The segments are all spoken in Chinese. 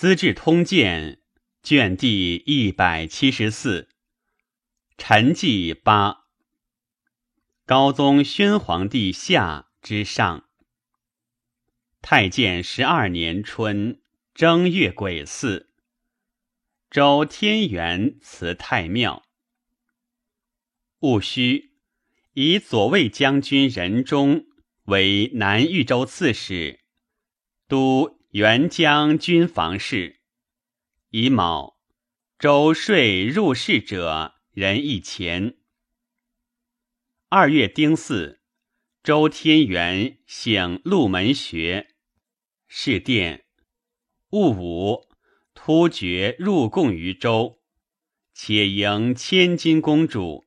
资治通鉴》卷第一百七十四，陈纪八，高宗宣皇帝下之上。太建十二年春正月癸巳，周天元祠太庙。戊戌，以左卫将军任忠为南豫州刺史，都元将军防事。乙卯，周税入仕者人一钱。二月丁巳，周天元省鹿门学。是殿，戊午，突厥入贡于周，且迎千金公主。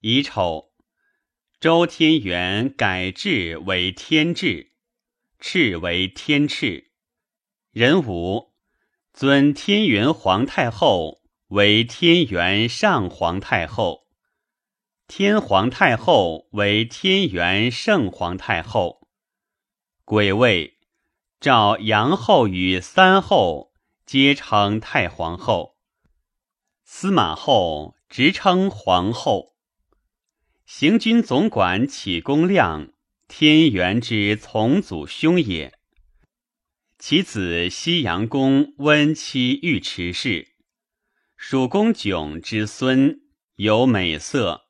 乙丑，周天元改制为天制，敕为天敕。壬午，尊天元皇太后为天元上皇太后，天皇太后为天元圣皇太后。癸未。赵杨后与三后皆称太皇后，司马后直称皇后。行军总管启公亮，天元之从祖兄也。其子西阳公温妻尉迟氏，蜀公迥之孙，有美色，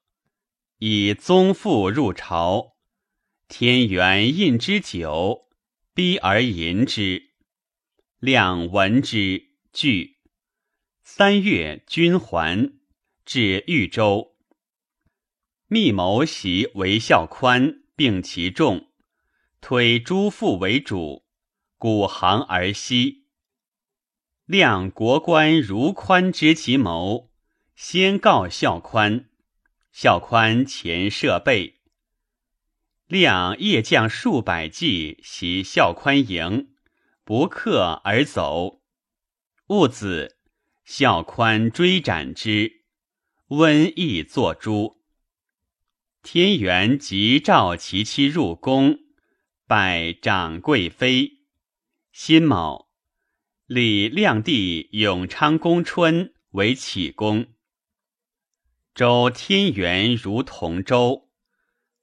以宗父入朝，天元印之久。逼而淫之，亮闻之惧。三月，君还，至豫州。密谋袭韦孝宽，并其众，推诸父为主，鼓行而西。亮国官如宽知其谋，先告孝宽，孝宽前设备。亮夜将数百骑袭孝宽营，不克而走。戊子，孝宽追斩之，瘟疫作诛。天元即召其妻入宫，拜长贵妃。辛卯，立亮帝永昌公春为启公。周天元如同周。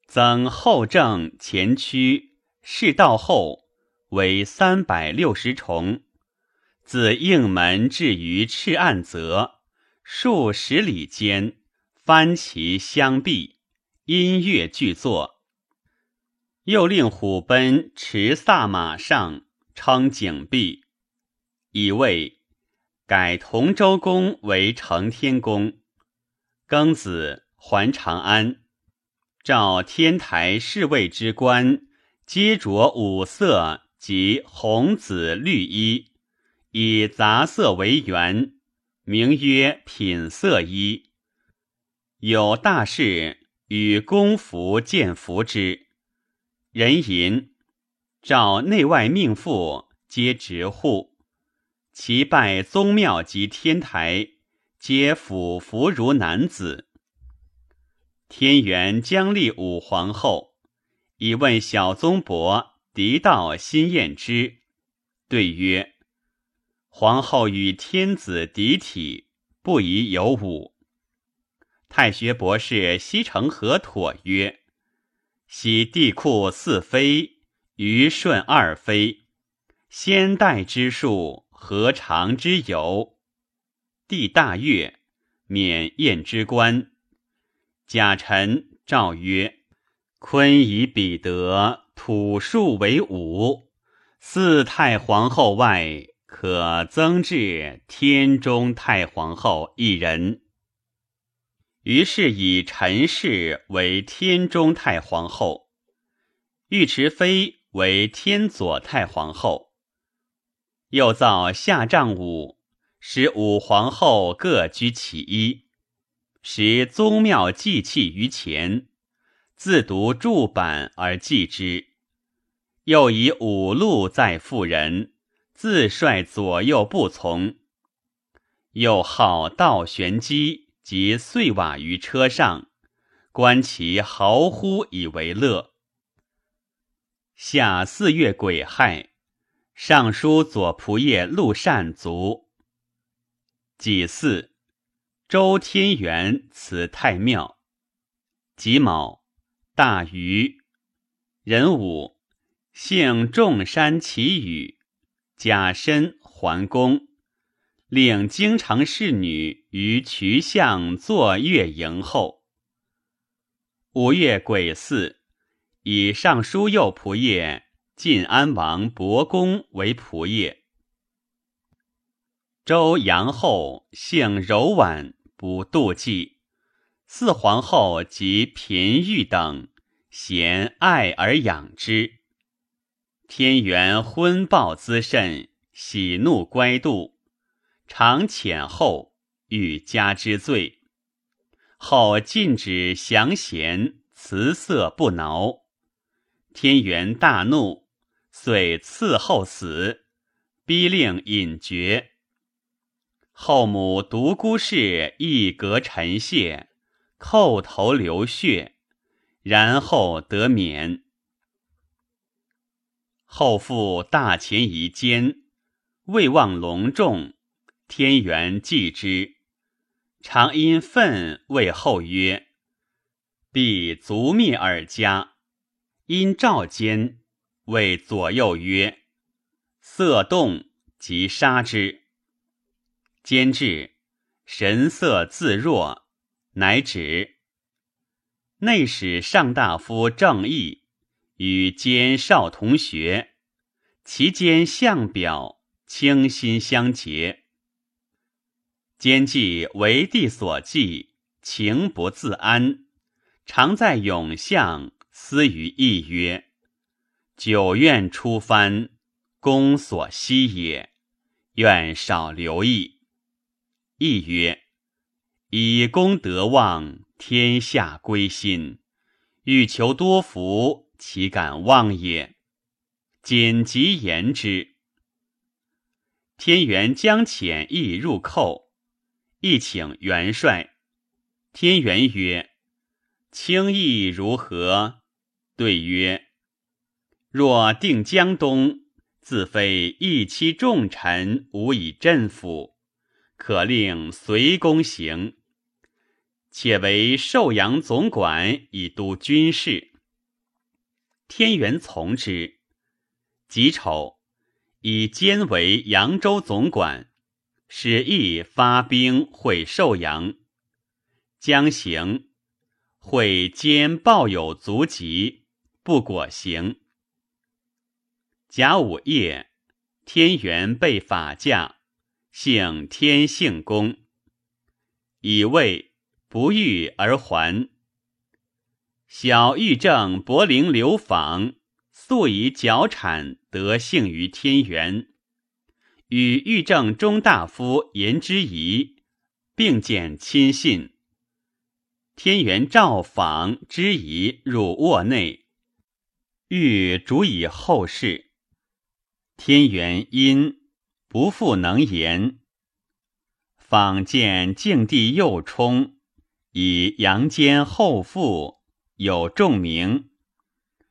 增后正前驱士道后为三百六十重，自应门至于赤岸泽数十里间，翻旗相壁，音乐俱作。又令虎贲持驷马上，称景壁，以为改同州公为承天宫。庚子还长安。召天台侍卫之官，皆着五色及红紫绿衣，以杂色为圆，名曰品色衣。有大事与公服见服之。人吟，召内外命妇，皆执户。其拜宗庙及天台，皆俯服如男子。天元将立武皇后，以问小宗伯狄道辛晏之，对曰：“皇后与天子嫡体，不宜有武。”太学博士西城何妥曰：“昔帝库四妃，虞舜二妃，先代之术，何尝之有？”帝大悦，免宴之官。贾臣诏曰：“坤以彼得土数为五，四太皇后外，可增至天中太皇后一人。”于是以陈氏为天中太皇后，尉迟妃为天左太皇后。又造下帐五，使五皇后各居其一。使宗庙祭器于前，自独柱板而祭之。又以五路在妇人，自率左右不从。又号道玄机及碎瓦于车上，观其豪呼以为乐。夏四月癸亥，尚书左仆射陆善卒。己巳，周天元辞太庙。己卯，大禹。壬午，幸众山祈雨，甲申桓公，令京城侍女于渠巷坐月迎候。五月癸巳，以尚书右仆射晋安王伯公为仆射。周阳后性柔婉，不妒忌，四皇后及嫔御等贤爱而养之。天元昏暴滋甚，喜怒乖度，常遣后欲加之罪。后禁止降贤，辞色不挠。天元大怒，遂赐后死，逼令隐绝。后母独孤氏一格陈谢，叩头流血，然后得免。后父大前仪坚，未望隆重，天元忌之。常因愤谓后曰：“必族灭尔家。”因召监，谓左右曰：“色动，即杀之。”监至，神色自若，乃止。内史上大夫郑义与监少同学，其间相表，倾心相结。兼既为帝所忌，情不自安，常在永巷思于义曰：“九愿出藩，公所希也，愿少留意。”义曰：“以功德望，天下归心，欲求多福，岂敢忘也？”谨急言之。天元将遣义入寇。亦请元帅。天元曰：“轻易如何？”对曰：“若定江东，自非一期重臣，无以镇抚，可令随公行。且为寿阳总管，以督军事。”天元从之。己丑，以兼为扬州总管。使役发兵会寿阳，将行，会兼抱有足疾，不果行。甲午夜，天元被法驾，幸天性公，以位不遇而还。小玉正柏陵流访，素以脚产得幸于天元。与御正中大夫颜之仪并见亲信。天元召访之仪入卧内，欲主以后事。天元因不复能言。访见敬帝右冲，以阳间后父有重名，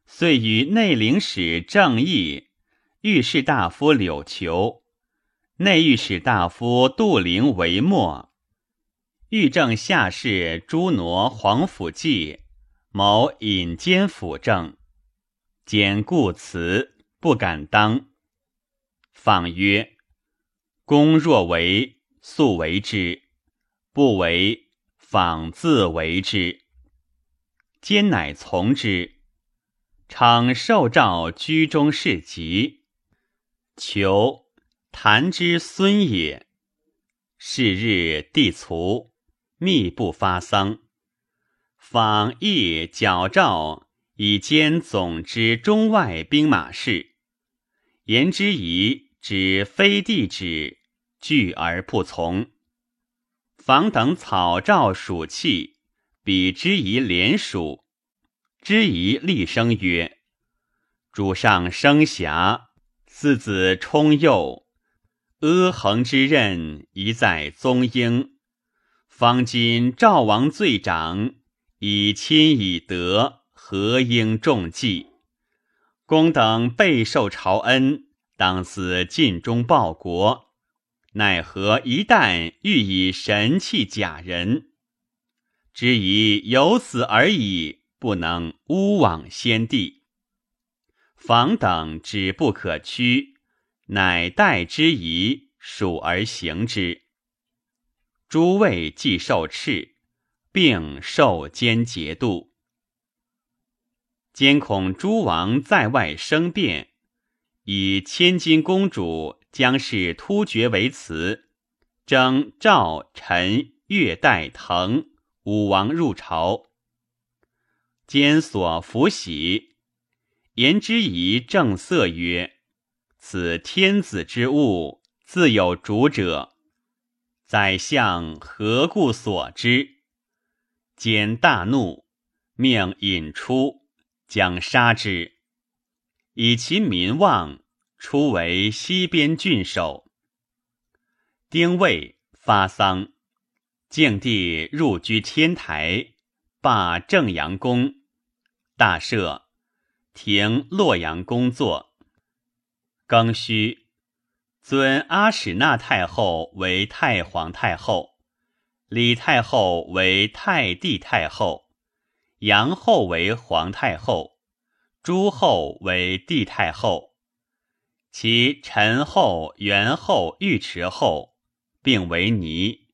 遂与内领使郑义、御史大夫柳求。内御史大夫杜陵为末，御正下士朱挪黄甫纪谋引奸辅政，兼故辞不敢当。访曰：“公若为，速为之；不为，访自为之。”兼乃从之，常受诏居中侍疾，求。谭之孙也。是日地卒，密不发丧。访亦矫诏以兼总之中外兵马事。言之疑指非帝旨，拒而不从。访等草诏属气，比之疑连属。之疑厉声曰：“主上生遐，四子冲幼。”阿衡之任宜在宗英，方今赵王罪长，以亲以德，何应重计？公等备受朝恩，当思尽忠报国，奈何一旦欲以神器假人，只以有此而已，不能诬枉先帝。房等止不可屈，乃待之宜，属而行之。诸位既受敕，并受监节度。监恐诸王在外生变，以千金公主将氏突厥为辞，征赵、陈、越、代、滕武王入朝。监所伏喜，言之以正色曰：“此天子之物，自有主者。宰相何故所之？”简大怒，命引出。将杀之，以其民望，初为西边郡守。丁未发丧，敬帝入居天台，罢正阳宫，大赦，停洛阳宫作。庚戌，尊阿史那太后为太皇太后，李太后为太帝太后。杨后为皇太后，朱后为帝太后，其陈后、元后、尉迟后并为尼。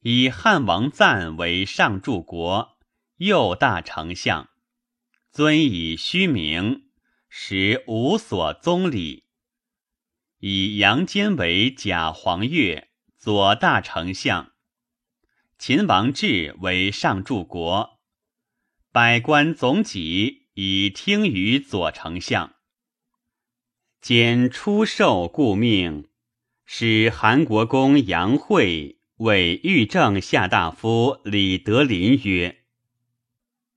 以汉王赞为上柱国，右大丞相，尊以虚名，时无所宗礼。以杨坚为假黄钺，左大丞相，秦王志为上柱国。百官总己以听于左丞相，兼出授故命，使韩国公杨惠为御正下大夫李德林曰：“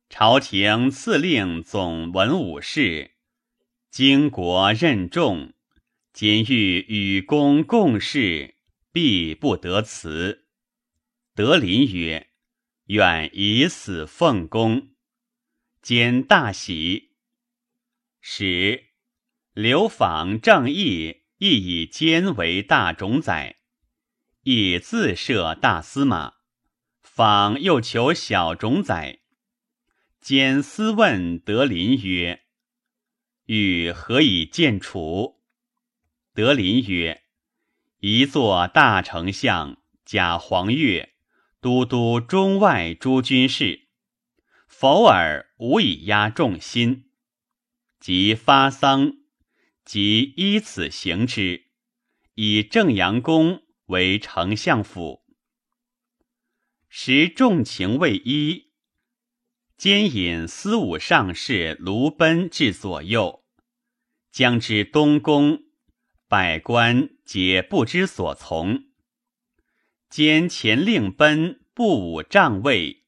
朝廷赐令总文武事，经国任重，今欲与公共事，必不得辞。”德林曰：“愿以死奉公。”兼大喜，使刘访、正义亦以兼为大冢宰，亦自设大司马。访又求小冢宰，兼私问德林曰：“欲何以见楚？”德林曰：“一座大丞相，假黄钺，都督中外诸军事。”否尔无以压众心，即发丧，即依此行之，以正阳宫为丞相府。时众情未一，兼引司武上士卢奔至左右，将之东宫，百官皆不知所从。兼前令奔不武帐位。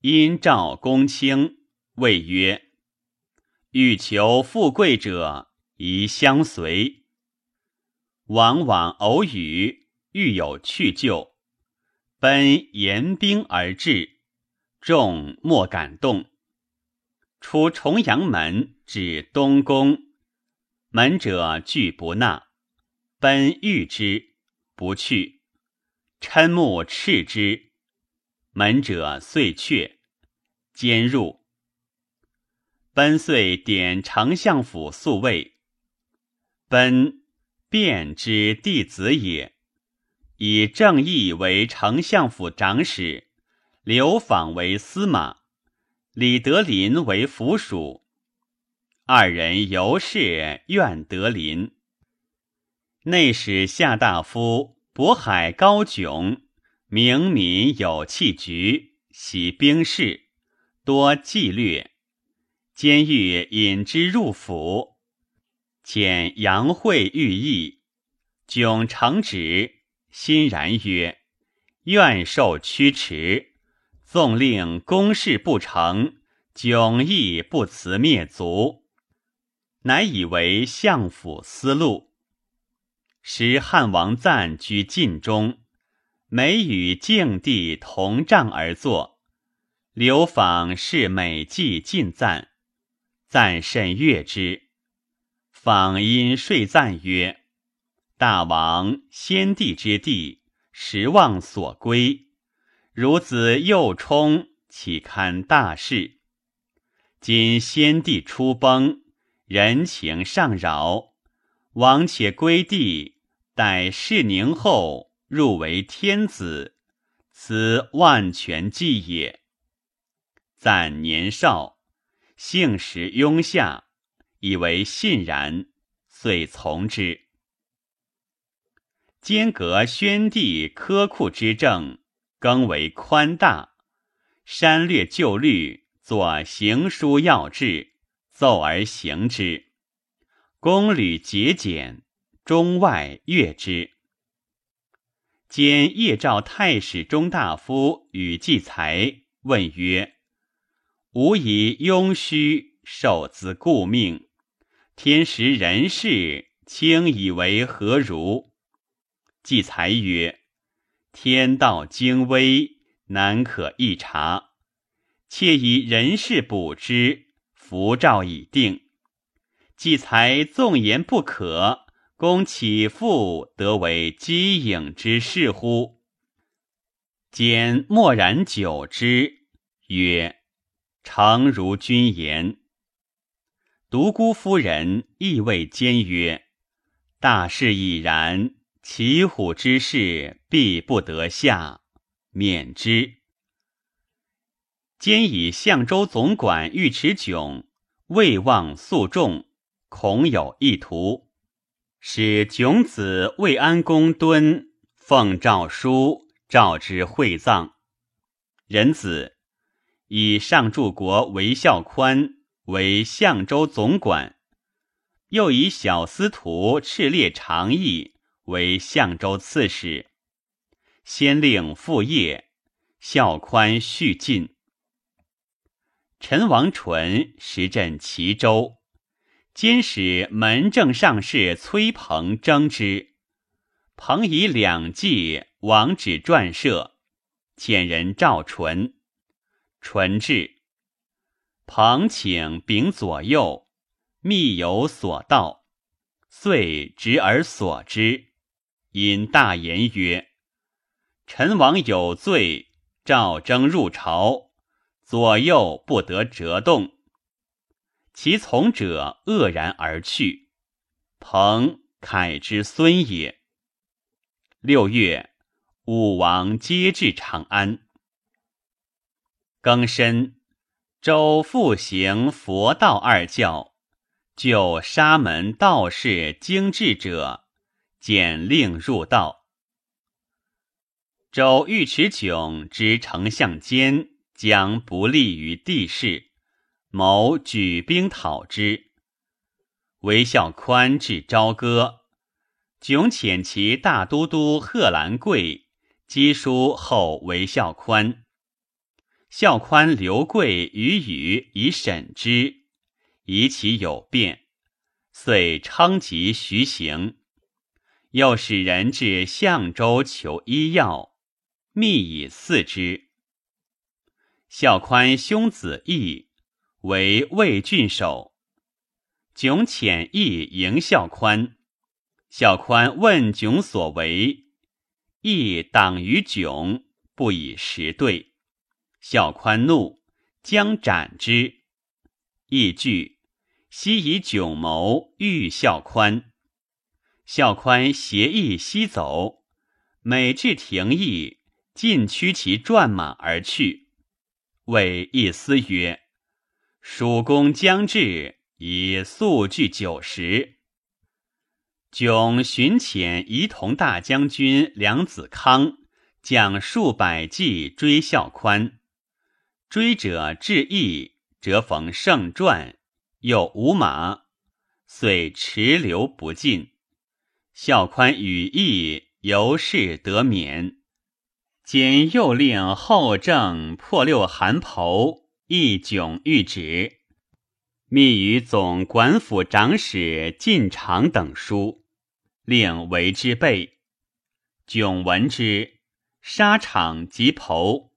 因召公卿，谓曰：“欲求富贵者，宜相随。往往偶语，欲有去就。奔严兵而至，众莫敢动。出重阳门，至东宫，门者拒不纳。奔欲之，不去。嗔目斥之。”门者遂却，兼入。奔遂点丞相府宿卫。奔卞之弟子也，以正义为丞相府长史，刘访为司马，李德林为府属。二人尤是愿德林。内史下大夫渤海高迥。明民有气局，喜兵士，多纪律。监狱引之入府，遣杨惠御意，迥承旨，欣然曰：“愿受驱驰。纵令公事不成，迥亦不辞灭族。”乃以为相府思路。时汉王赞居晋中。每与敬帝同帐而坐，刘访是每计尽赞，赞甚悦之。访因睡赞曰：“大王先帝之地，时望所归。孺子幼冲，岂堪大事？今先帝初崩，人情尚扰，王且归地，待事宁后，入为天子，此万全计也。”赞年少，性时庸下，以为信然，遂从之。间隔宣帝苛酷之政，更为宽大，删略旧律，作行书要制，奏而行之。宫履节俭，中外悦之。兼夜召太史中大夫与季才，问曰。吾以庸虚受兹故命，天时人事，卿以为何如？季才曰：“天道精微，难可一察。妾以人事补之，符诏已定。既才纵言不可，公岂复得为机影之事乎？”兼默然久之，曰。诚如君言，独孤夫人亦谓坚曰：“大事已然，骑虎之事必不得下，免之。”兼以相州总管尉迟迥未望诉众，恐有意图，使迥子魏安公敦奉诏书召之会葬。仁子。以上柱国韦孝宽为相州总管，又以小司徒赤烈长义为相州刺史。先令复业，孝宽续进。陈王纯时镇齐州，今使门正上士崔鹏征之。鹏以两计王旨撰设，遣人召纯。纯至，彭请禀左右，密有所道，遂执而所之。因大言曰：“陈王有罪，召征入朝，左右不得折动。”其从者愕然而去。彭凯之孙也。六月，武王皆至长安。庚申，周复行佛道二教，就沙门道士精智者，简令入道。周尉迟迥之丞相兼将不利于帝室，谋举兵讨之。韦孝宽至朝歌，迥遣其大都督贺兰贵赍书后韦孝宽。孝宽、刘贵、与宇以审之，疑其有变，遂称疾徐行。又使人至相州求医药，密以赐之。孝宽兄子义为魏郡守，迥遣义迎孝宽。孝宽问迥所为，义党于迥，不以实对。孝宽怒，将斩之。义惧，悉以迥谋欲孝宽。孝宽携义西走，每至亭邑，尽驱其转马而去。谓义思曰：“蜀公将至，以速具九十。”迥寻遣仪同大将军梁子康，将数百骑追孝宽。追者至邑，折逢胜传，又无马，遂驰留不进。孝宽与义由是得免。兼又令后正破六韩侯，义迥谕旨，密于总管府长史进长等书，令为之备。迥闻之，沙场及侯。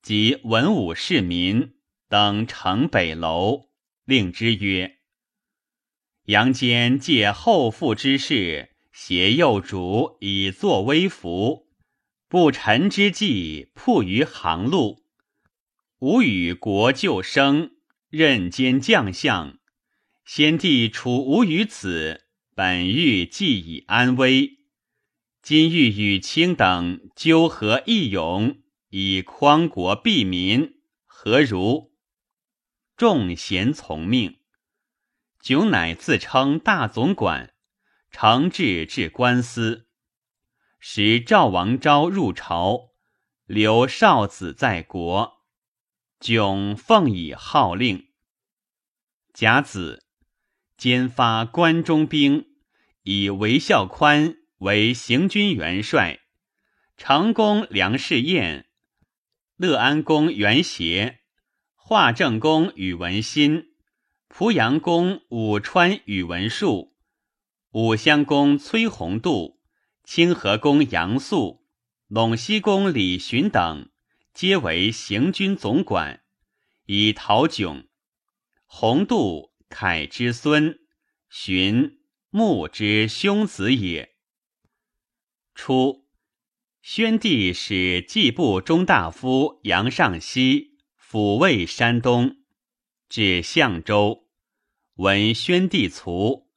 及文武市民等城北楼，令之曰：“杨坚借后父之事，挟幼主以作威服，不臣之计，铺于行路。吾与国救生，任兼将相。先帝处吾于此，本欲既以安危。今欲与卿等纠合义勇，以匡国庇民，何如？众贤从命。迥乃自称大总管，承制至官司。时赵王昭入朝，留少子在国。迥奉以号令。甲子，兼发关中兵，以韦孝宽为行军元帅，成公梁士彦、乐安公元协、华正公宇文新。濮阳公武川宇文述、武襄公崔弘度、清河公杨素、陇西公李寻等，皆为行军总管，以讨迥。弘度，凯之孙，荀穆之兄子也。初，宣帝使季部中大夫杨尚西抚慰山东。至相州，闻宣帝卒，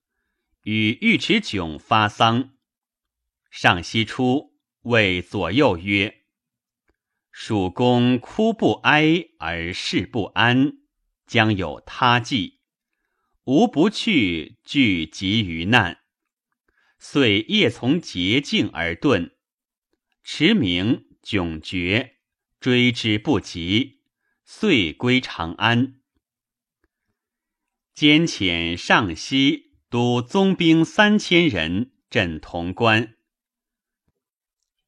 与尉迟迥发丧。上西出，谓左右曰：“蜀公哭不哀而事不安，将有他计。吾不去，惧及于难。遂夜从捷径而遁。驰名迥绝，追之不及，遂归长安。”兼遣上西都宗兵三千人镇潼关。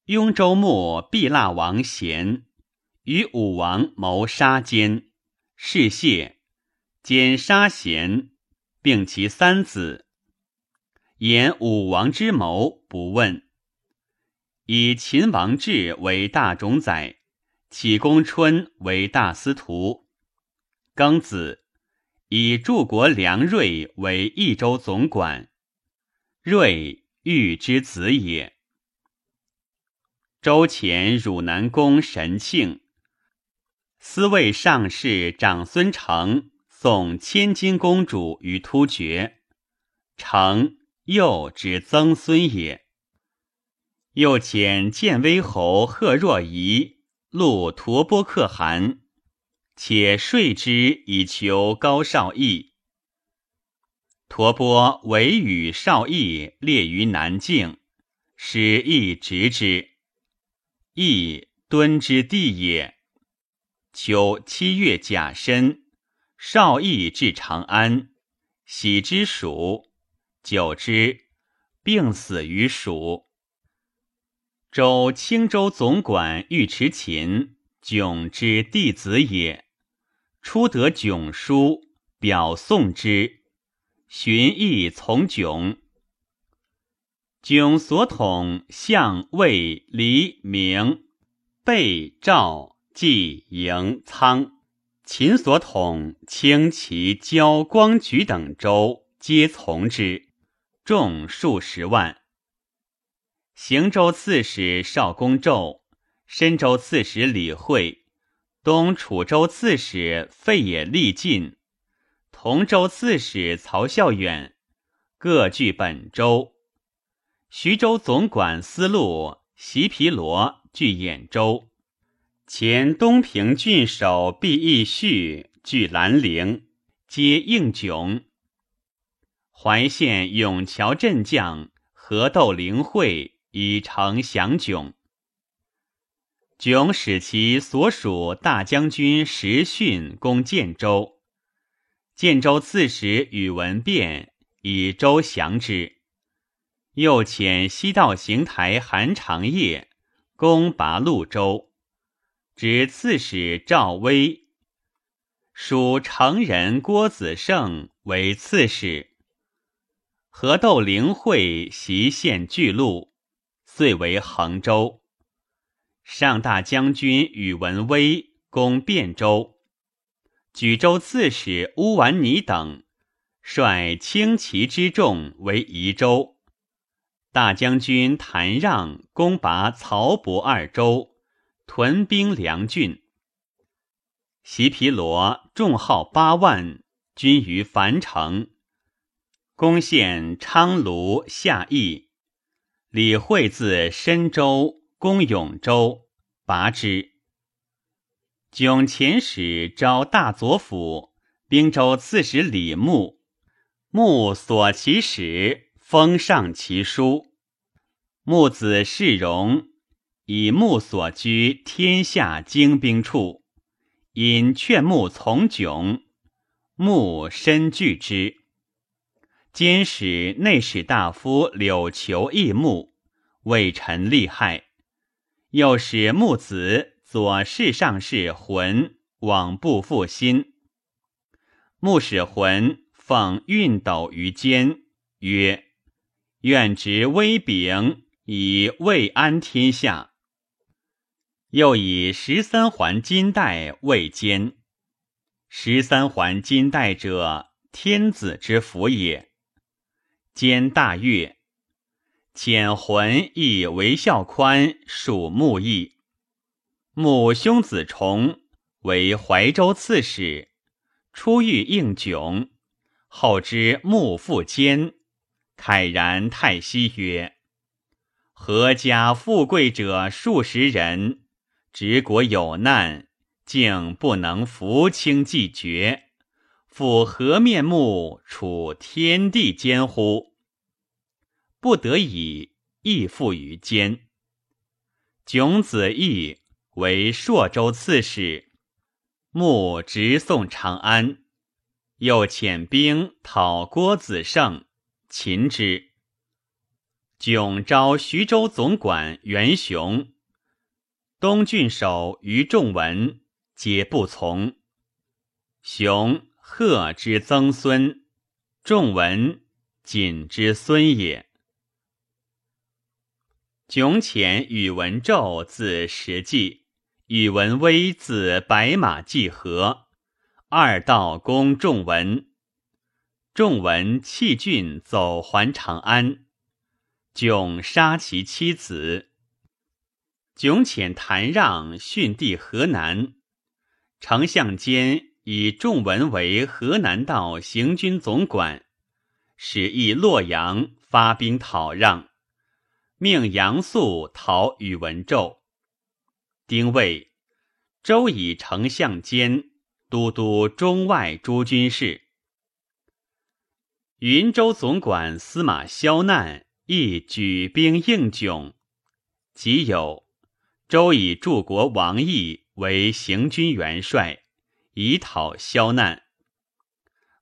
雍州牧毕腊王贤与武王谋杀奸，事谢，兼杀贤，并其三子。言武王之谋不问，以秦王志为大冢宰，启公春为大司徒，庚子。以柱国梁瑞为益州总管，瑞玉之子也。周前汝南宫神庆，司卫上士长孙成送千金公主于突厥，成幼之曾孙也。又遣建威侯贺若仪录吐蕃可汗。且说之以求高少义。陀钵委与少义列于南境，使义执之。义敦之地也。秋七月甲申，少义至长安，喜之蜀，久之，病死于蜀。周青州总管尉迟勤，迥之弟子也。初得囧书，表送之，寻意从迥。迥所统相魏、黎、明、备、赵、季、营、仓；秦所统清、齐、交、光、举等州，皆从之，众数十万。行州刺史少公胄，深州刺史李惠。东楚州刺史费也力尽，同州刺史曹孝远各据本州。徐州总管司路席皮罗据兖州。前东平郡守毕义绪据兰陵，皆应迥。怀县永桥镇将何斗灵会以成降迥。迥使其所属大将军石训攻建州，建州刺史宇文变以州降之。又遣西道行台韩长业攻拔陆州，指刺史赵威，属成人郭子胜为刺史。何窦灵会袭县巨鹿，遂为衡州。上大将军宇文威攻汴州，举州刺史乌丸尼等率轻骑之众为宜州。大将军谭让攻拔曹伯二州，屯兵梁郡。席皮罗众号八万，军于樊城，攻陷昌卢、下邑。李惠自深州攻永州，拔之。迥遣使招大左辅、兵州刺史李牧，牧所其使，封上其书。牧子世荣以牧所居天下精兵处。因劝牧从迥，牧深惧之。兼使内史大夫柳求义穆，为臣利害。又使木子左侍上士浑往不复心。穆使浑奉运斗于肩，曰：“愿执威柄，以慰安天下。”又以十三环金带为坚。十三环金带者，天子之福也。兼大悦，遣魂亦为孝宽属穆邑。穆兄子重为怀州刺史，初遇应迥，后知穆父坚，慨然叹息曰：“何家富贵者数十人。”执国有难，竟不能扶清济绝，复何面目处天地间乎？不得已，亦附于坚。囧子义为朔州刺史，穆直送长安，又遣兵讨郭子胜，擒之。囧召徐州总管袁雄。东郡守于仲文皆不从。雄贺之曾孙，仲文谨之孙也。迥遣宇文胄字石纪，宇文威字白马季和，二道攻仲文。仲文弃郡走还长安，迥杀其妻子。迥遣谭让训地河南，丞相兼以仲文为河南道行军总管，使役洛阳发兵讨让，命杨素讨宇文胄。丁未，周以丞相监都督中外诸军事。云州总管司马萧难亦举兵应迥，即有。周以柱国王毅为行军元帅，以讨萧难。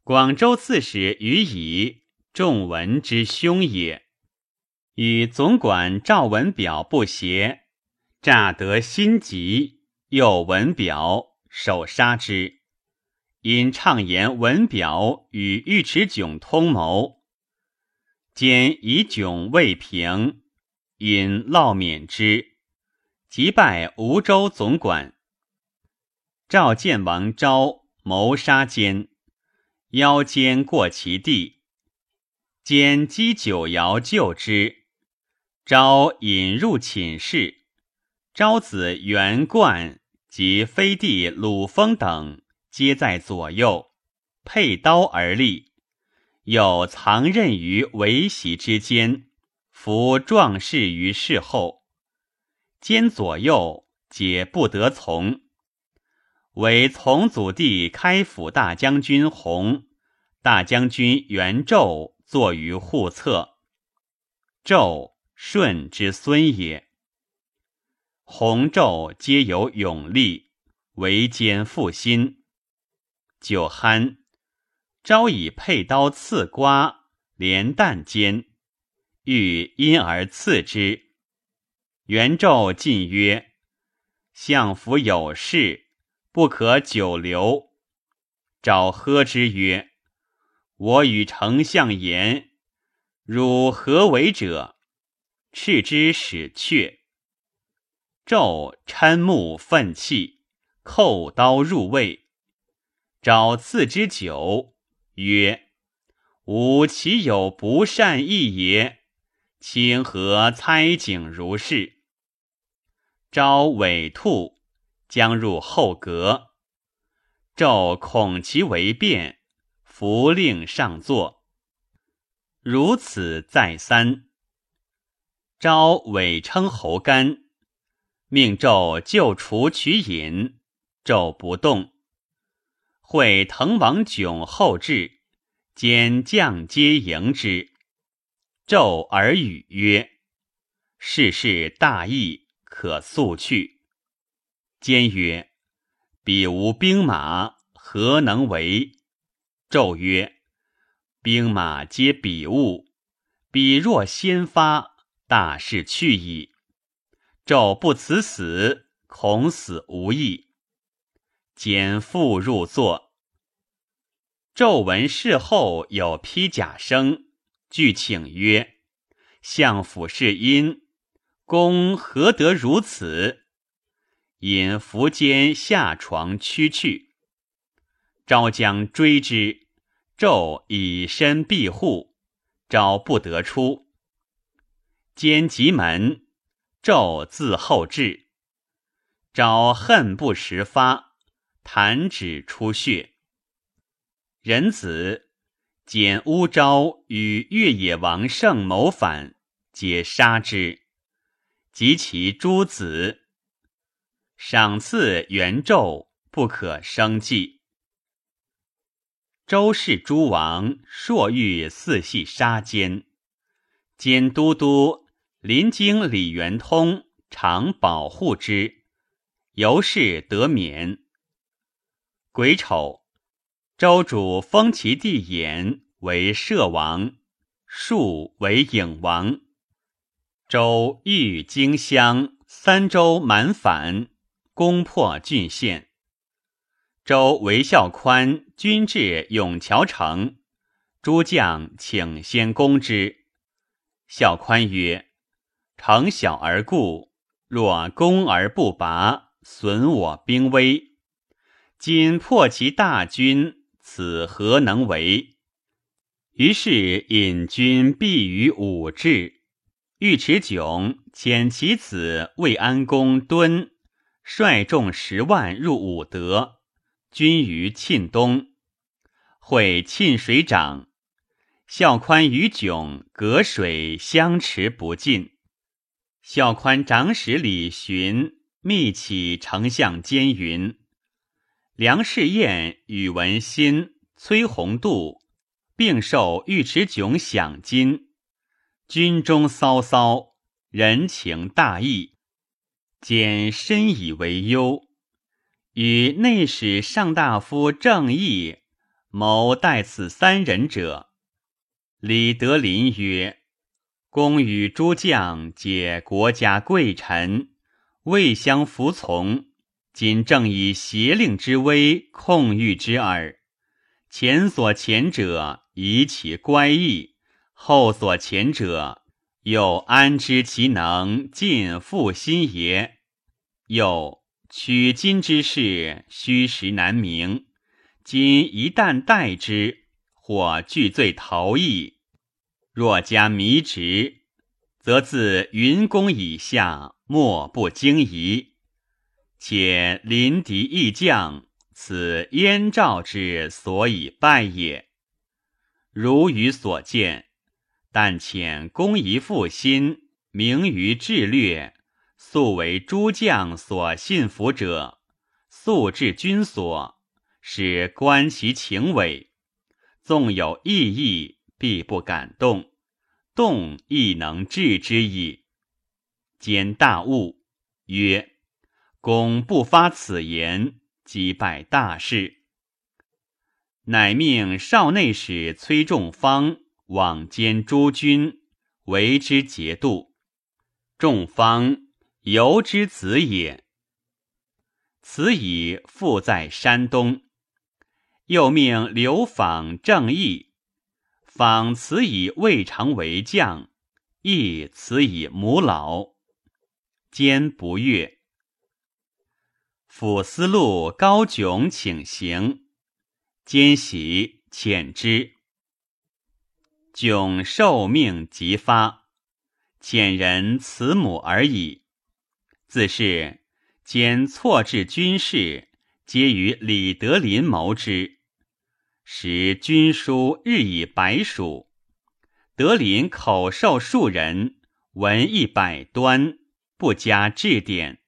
广州刺史于乙，仲文之兄也，与总管赵文表不协，诈得心急，又文表手杀之。因畅言文表与尉迟迥通谋，兼以迥未平，因烙免之。即拜吴州总管。赵建王昭谋杀奸，邀奸过其地，奸击九爻救之。昭引入寝室，昭子元冠及飞弟鲁封等皆在左右，佩刀而立，有藏刃于围席之间，扶壮士于事后。兼左右皆不得从，唯从祖弟开府大将军弘、大将军元胄坐于护侧。纣舜之孙也。弘纣皆有勇力，为奸负心。酒酣，朝以佩刀刺瓜，连弹间，欲因而刺之。元纣进曰：“相府有事，不可久留。”昭喝之曰：“我与丞相言，汝何为者？”斥之使却。纣嗔目愤气，扣刀入胃。昭赐之酒，曰：“吾岂有不善意也？清何猜景如是？昭尾兔将入后阁，纣恐其为变，弗令上座。如此再三。昭委称侯干，命纣就除取饮，纣不动。会滕王迥后至，兼将皆迎之。纣而语曰：“世事大义，可速去。”兼曰：“彼无兵马，何能为？”纣曰：“兵马皆彼物，彼若先发，大事去矣。纣不辞死，恐死无益。”兼复入座。纣闻事后有披甲声，具请曰：“相府是因，公何得如此？”引苻坚下床驱去。昭将追之，纣以身庇护，昭不得出。兼急门，纣自后至，昭恨不时发。弹指出血，人子简乌昭与越野王胜谋反，皆杀之，及其诸子，赏赐元纣，不可生计。周氏诸王朔欲四系杀奸，兼都督临京李元通常保护之，由是得免。癸丑，周主封其弟衍为摄王，庶为颖王。周欲荆襄三州满反，攻破郡县。周为孝宽军至永桥城，诸将请先攻之。孝宽曰：“城小而固，若攻而不拔，损我兵威。”今破其大军，此何能为？于是引军避于武至。尉迟迥遣其子魏安公敦率众十万入武德，军于沁东。会沁水涨，孝宽与迥隔水相持不进。孝宽长史李寻密启丞相监云。梁士彦、宇文新、崔弘度并受尉迟迥享金，军中骚骚，人情大义，简深以为忧。与内史上大夫郑义谋代此三人者，李德林曰：“公与诸将皆国家贵臣，未相服从。”今正以邪令之威控御之耳。前所前者以其乖异，后所前者又安知其能尽复心也？又取今之事，虚实难明。今一旦代之，或惧罪逃逸；若加迷职，则自云公以下，莫不惊疑。且临敌义将，此燕赵之所以败也。如余所见，但遣公仪复心，明于智略，素为诸将所信服者，素至君所，使观其情伪。纵有异议，必不敢动；动亦能治之矣。兼大悟，曰。公不发此言，击败大事。乃命少内史崔仲方往兼诸军，为之节度。仲方由之子也。此以复在山东。又命刘访正义，访此以未尝为将，义此以母老。兼不悦。府司路高炯请行，兼喜遣之。迥受命即发，遣人慈母而已。自是兼错置军事，皆与李德林谋之。时军书日以百数，德林口授数人，文一百端，不加质典。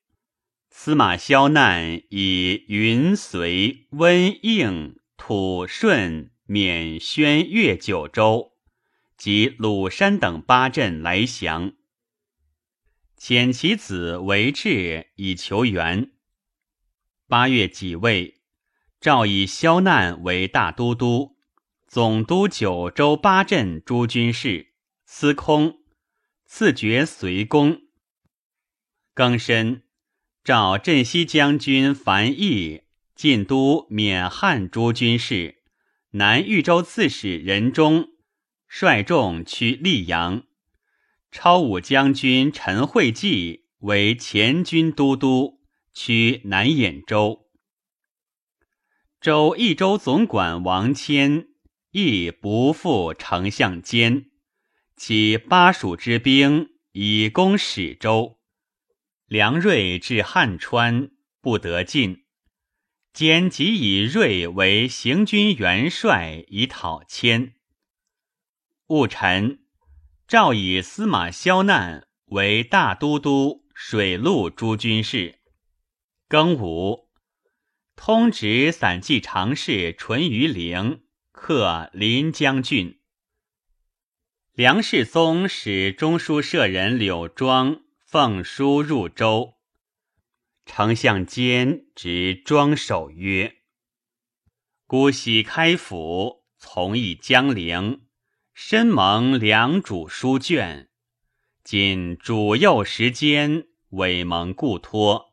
司马萧难以云随温应土顺免宣越九州及鲁山等八镇来降，遣其子为质以求援。八月己未。诏以萧难为大都督，总督九州八镇诸军事，司空，赐爵随公。庚申，召镇西将军樊毅、晋都免汉诸军事，南豫州刺史任忠率众趋溧阳。超武将军陈惠济为前军都督，趋南兖州。州益州总管王谦亦不负丞相监，其巴蜀之兵以攻始州。梁锐至汉川，不得进。兼即以锐为行军元帅，以讨谦。戊辰，诏以司马萧难为大都督水陆诸军事。庚午。通直散骑常侍淳于陵克临江郡。梁世宗使中书舍人柳庄奉书入州，丞相兼执庄守曰：“孤喜开府，从议江陵，深蒙梁主书卷。今主幼时间，委蒙故托。”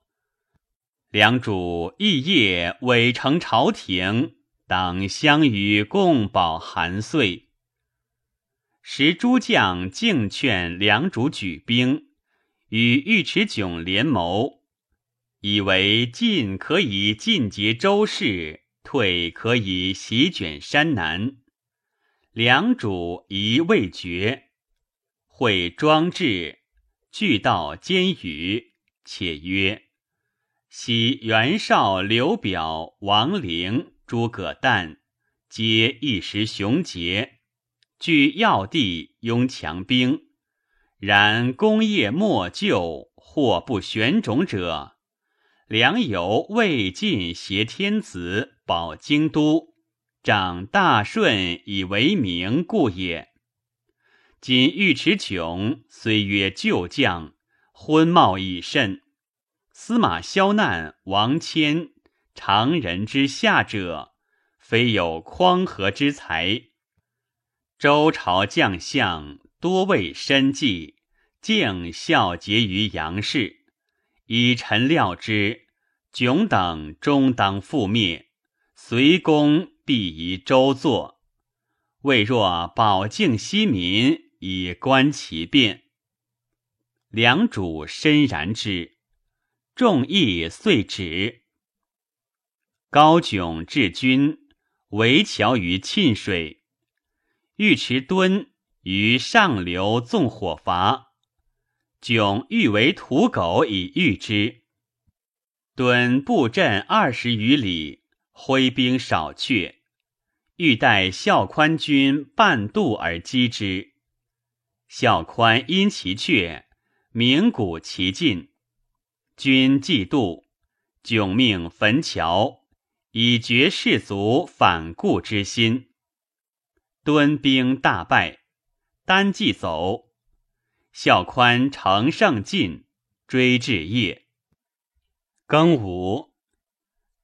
梁主异业委承朝廷，当相与共保韩遂。时诸将敬劝梁主举兵，与尉迟迥联谋，以为进可以尽结周氏，退可以席卷山南。梁主疑未决，会庄志，俱道监语，且曰。昔袁绍、刘表、王陵、诸葛诞，皆一时雄杰，据要地，拥强兵。然功业莫就，或不选种者，良由魏晋挟天子，保京都，长大顺以为名故也。今尉迟迥虽曰旧将，昏冒已甚。司马萧难、王谦，常人之下者，非有匡和之才。周朝将相多为身计，敬孝节于杨氏。以臣料之，迥等终当覆灭，随公必移周作。未若保境西民，以观其变。良主深然之。众议遂止。高迥治军，围桥于沁水。尉迟敦于上流纵火伐，迥欲为土狗以御之。敦布阵二十余里，挥兵少却，欲待孝宽军半渡而击之。孝宽因其却，鸣鼓其进。君既渡，迥命焚桥，以绝士卒反顾之心。敦兵大败，单骑走。孝宽乘胜进，追至夜。庚午，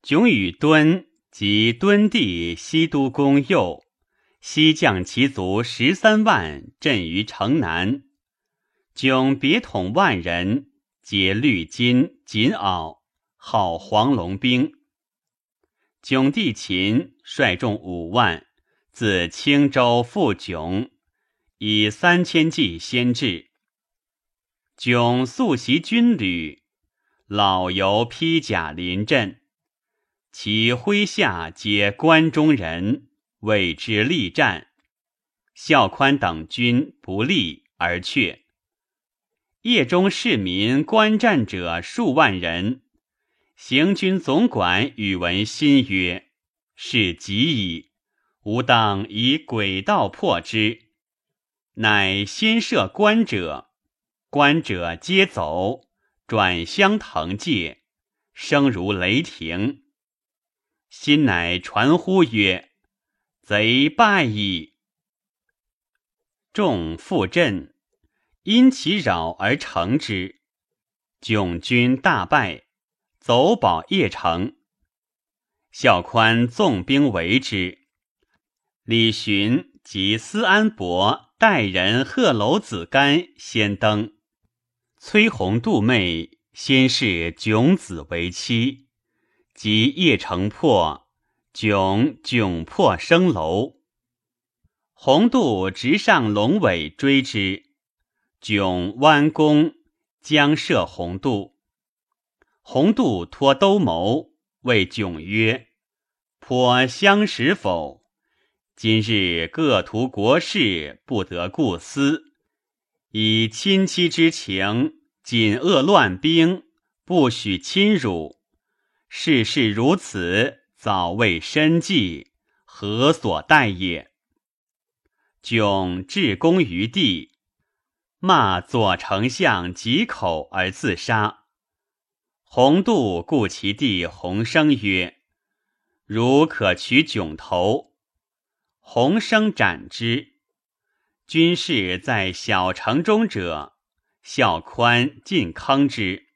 迥与敦及敦弟西都公右，西将其卒十三万，镇于城南。迥别统万人。皆绿金锦袄，号黄龙兵。迥弟秦率众五万，自青州赴迥，以三千骑先至。迥素习军旅，老犹披甲临阵，其麾下皆关中人，为之力战。孝宽等军不利而却。夜中市民观战者数万人，行军总管宇文新曰：“是极矣，吾当以诡道破之。”乃先设观者，观者皆走，转相腾界，声如雷霆。心乃传呼曰：“贼败矣！”众复阵。因其扰而成之，迥军大败，走保邺城。孝宽纵兵围之，李寻及司安伯带人贺楼子干先登，崔弘杜妹先是迥子为妻，及邺城破，迥窘破生楼，弘杜直上龙尾追之。迥弯弓将射洪度，洪度托兜谋，谓迥曰：“颇相识否？今日各图国事，不得顾思，以亲戚之情，谨扼乱兵，不许侵辱。事事如此，早为深计，何所待也？”迥至功于地。骂左丞相几口而自杀。洪度故其弟洪生曰：“如可取囧头。”洪生斩之。军士在小城中者，孝宽尽坑之。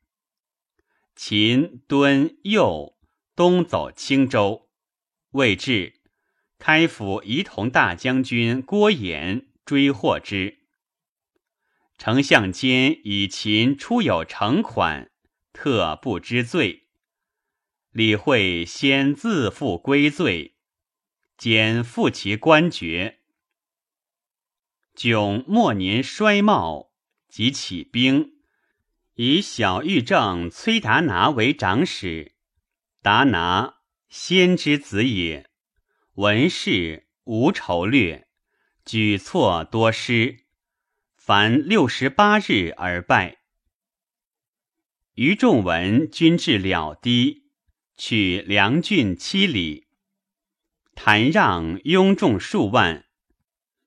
秦、敦、右东走青州，未至，开府仪同大将军郭衍追获之。丞相监以秦出有成款，特不知罪。李惠先自负归罪，兼复其官爵。迥末年衰茂，即起兵，以小玉正崔达拿为长史。达拿先之子也，文士无筹略，举措多失。凡六十八日而败。于仲文军至了堤，取梁郡七里。谭让拥众数万，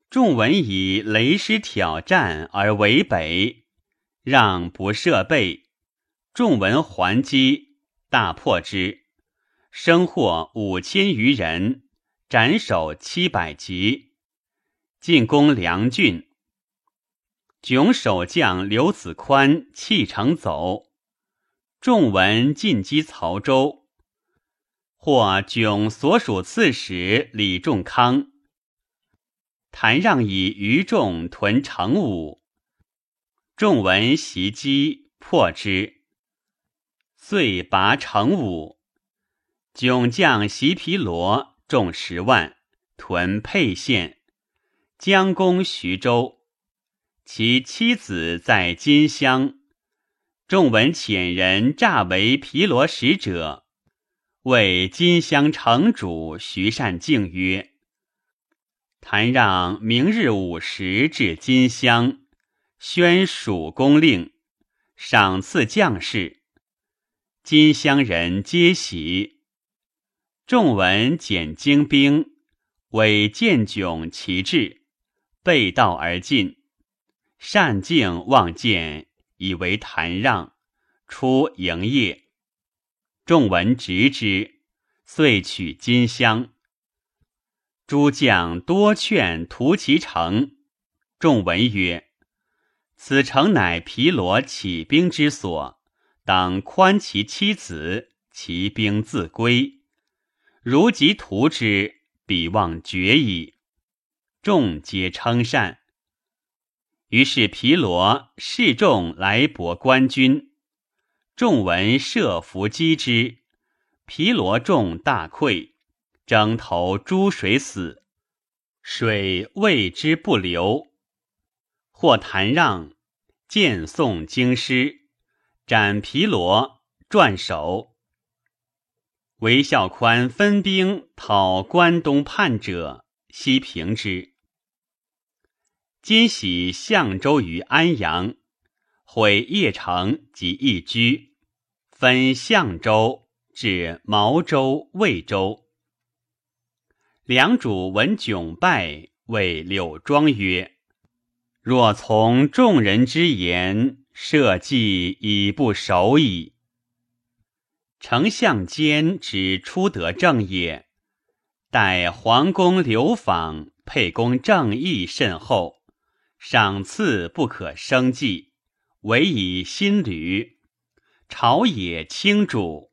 仲文以雷师挑战而为北，让不设备，仲文还击，大破之，生获五千余人，斩首七百级，进攻梁郡。迥守将刘子宽弃城走，众闻进击曹州，或迥所属刺史李仲康、谭让以余众屯城武，众闻袭击破之，遂拔城武。迥将袭皮罗众十万屯沛县，将攻徐州。其妻子在金乡，众闻遣人诈为毗罗使者，谓金乡城主徐善敬曰：“谭让明日午时至金乡，宣蜀公令，赏赐将士。金乡人皆喜。众闻减精兵，为见迥其志，背道而进。”善敬望见，以为谭让，出营业。众闻执之，遂取金乡。诸将多劝屠其城。众闻曰：“此城乃毗罗起兵之所，当宽其妻子，其兵自归。如即屠之，彼望绝矣。”众皆称善。于是毗罗示众来搏官军，众闻设伏击之，毗罗众大溃，征投诸水死，水为之不流。或谭让见宋京师，斩毗罗，转首。韦孝宽分兵讨关东叛者，西平之。今徙相州于安阳，毁邺城及易居，分相州至毛州、魏州。梁主闻窘败，谓柳庄曰：“若从众人之言，社稷已不守矣。丞相兼之出得正也。”待皇宫流访，沛公正义甚厚，赏赐不可生计，唯以新履。朝野卿主，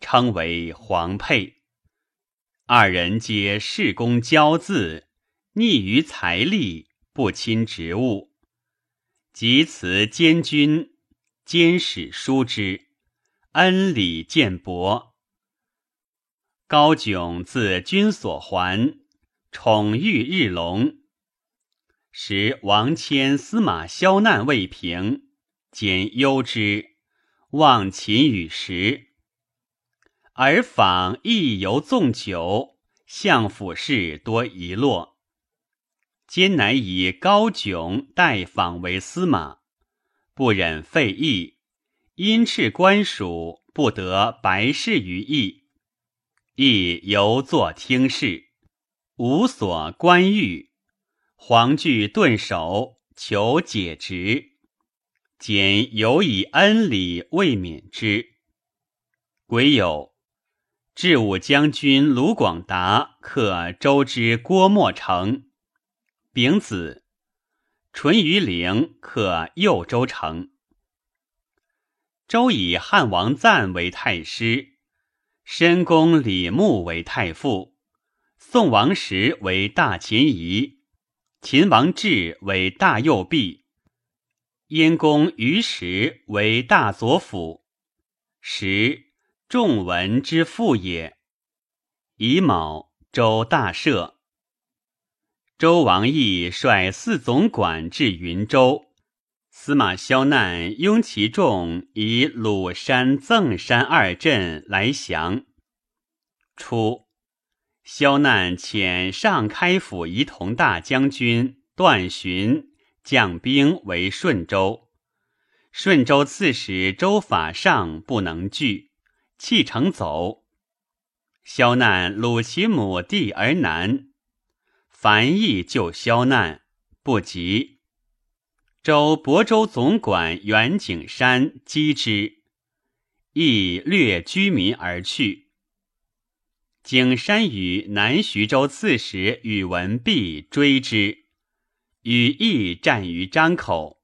称为皇沛。二人皆事公骄恣，溺于财力，不亲职务。及辞监军，监使书之，恩礼见薄。高炯自君所还，宠遇日隆。时王谦、司马萧难未平，兼忧之，望秦与时。而访亦犹纵酒，相府事多遗落。今乃以高炯代访为司马，不忍废义，因斥官属，不得白事于义。亦犹坐听事，无所关欲。黄惧顿首，求解职。简犹以恩礼未免之。癸酉，至武将军卢广达克周之郭沫城。丙子，淳于陵克右州城。周以汉王赞为太师。申公李牧为太傅，宋王时为大秦仪，秦王志为大右弼，燕公于时为大左辅。时仲文之父也。乙卯，周大赦。周王义率四总管至云州，司马萧难拥其众以鲁山、赠山二镇来降。初，萧难遣上开府仪同大将军段寻将兵为顺州，顺州刺史周法上不能拒，弃城走。萧难虏其母弟而南，樊毅救萧难，不及。周亳州总管袁景山击之，亦掠居民而去。景山与南徐州刺史宇文弼追之，与义战于张口，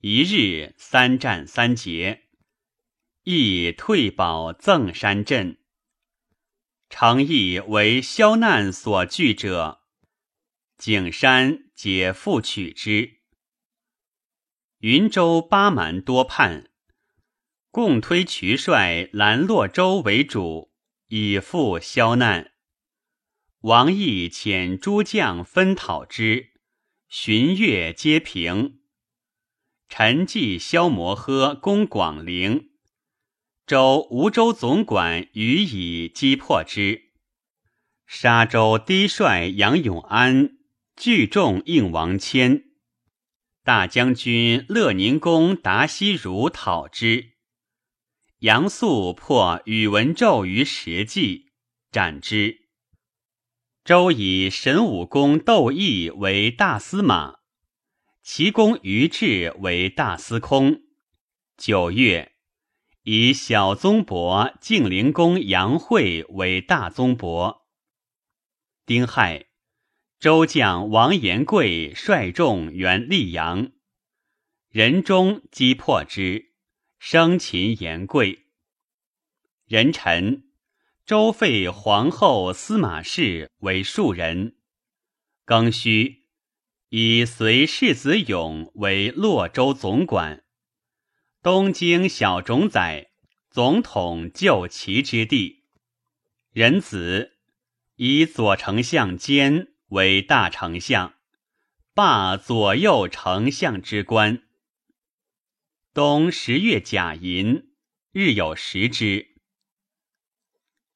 一日三战三捷，义退保赠山镇。诚意为萧难所惧者，景山皆复取之。云州八蛮多叛，共推渠帅兰洛州为主。以复消难，王毅遣诸将分讨之，旬月皆平。陈继萧摩诃攻广陵，周吴州总管予以击破之。沙州低帅杨永安聚众应王谦，大将军乐宁公达西如讨之。杨素破宇文胄于石骑，斩之。周以神武公窦毅为大司马，齐公于志为大司空。九月，以小宗伯晋灵公杨惠为大宗伯。丁亥，周将王延贵率众援溧阳，仁中击破之。生擒严贵，人臣周废皇后司马氏为庶人。庚戌，以随世子勇为洛州总管，东京小冢宰，总统就齐之地。人子以左丞相兼为大丞相，罢左右丞相之官。冬十月甲寅，日有食之。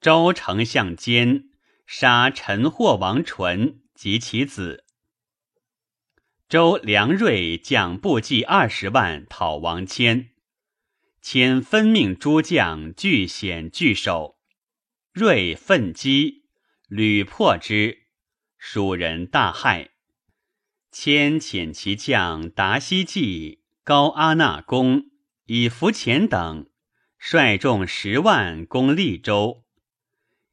周丞相监杀陈霍王纯及其子。周梁瑞将部骑二十万讨王谦，谦分命诸将据险据守，瑞奋击，屡破之，蜀人大骇。谦遣其将达西济、高阿那公、以伏前等率众十万攻利州，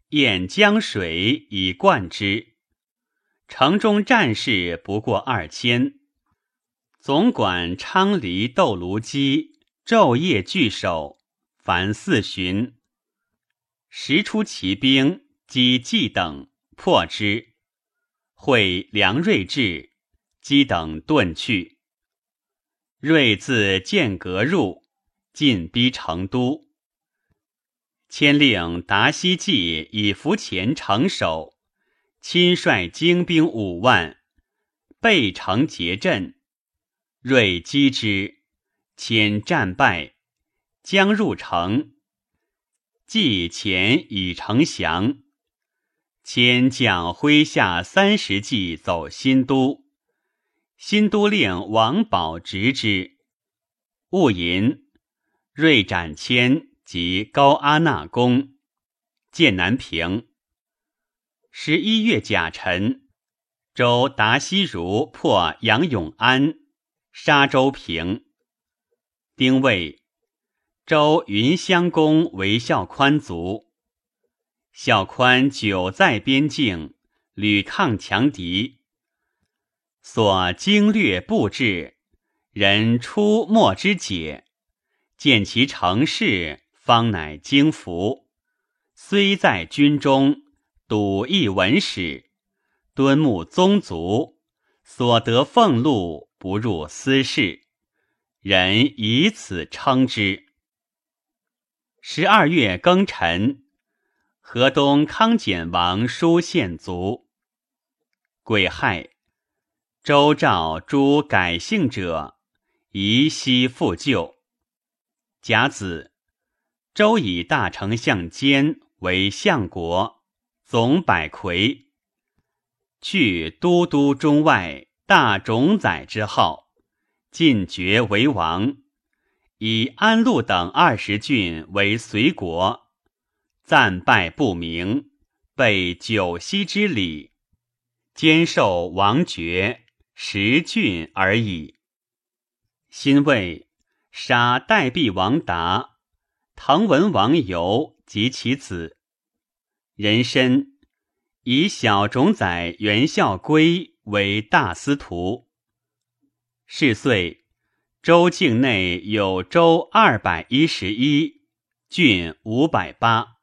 沿江水以灌之。城中战士不过二千，总管昌黎窦卢基昼夜据守，凡四旬。时出骑兵击济等，破之。会梁睿至。姬等遁去，睿自剑阁入，进逼成都。迁令达西济以伏前城守，亲率精兵五万，背城结阵。睿击之，遣战败，将入城。计前已城降，迁将麾下三十骑走新都。新都令王宝执之，戊寅，瑞斩谦及高阿那公，建南平。十一月甲辰，周达西如破杨永安，杀周平。丁未，周云襄公为孝宽卒。孝宽久在边境，屡抗强敌。所经略布置，人出莫之解。见其成事，方乃惊服。虽在军中，笃义文史，敦睦宗族，所得俸禄不入私事，人以此称之。十二月庚辰，河东康简王书献卒。癸亥。周赵诸改姓者，宜悉复旧。甲子，周以大丞相监为相国，总百魁，去都督中外大冢宰之号，进爵为王。以安陆等二十郡为随国，暂拜不明，备九锡之礼，兼受王爵。十郡而已。新魏杀代毕王达、滕文王游及其子。人参以小冢宰袁孝圭为大司徒。是岁，州境内有州二百一十一，郡五百八。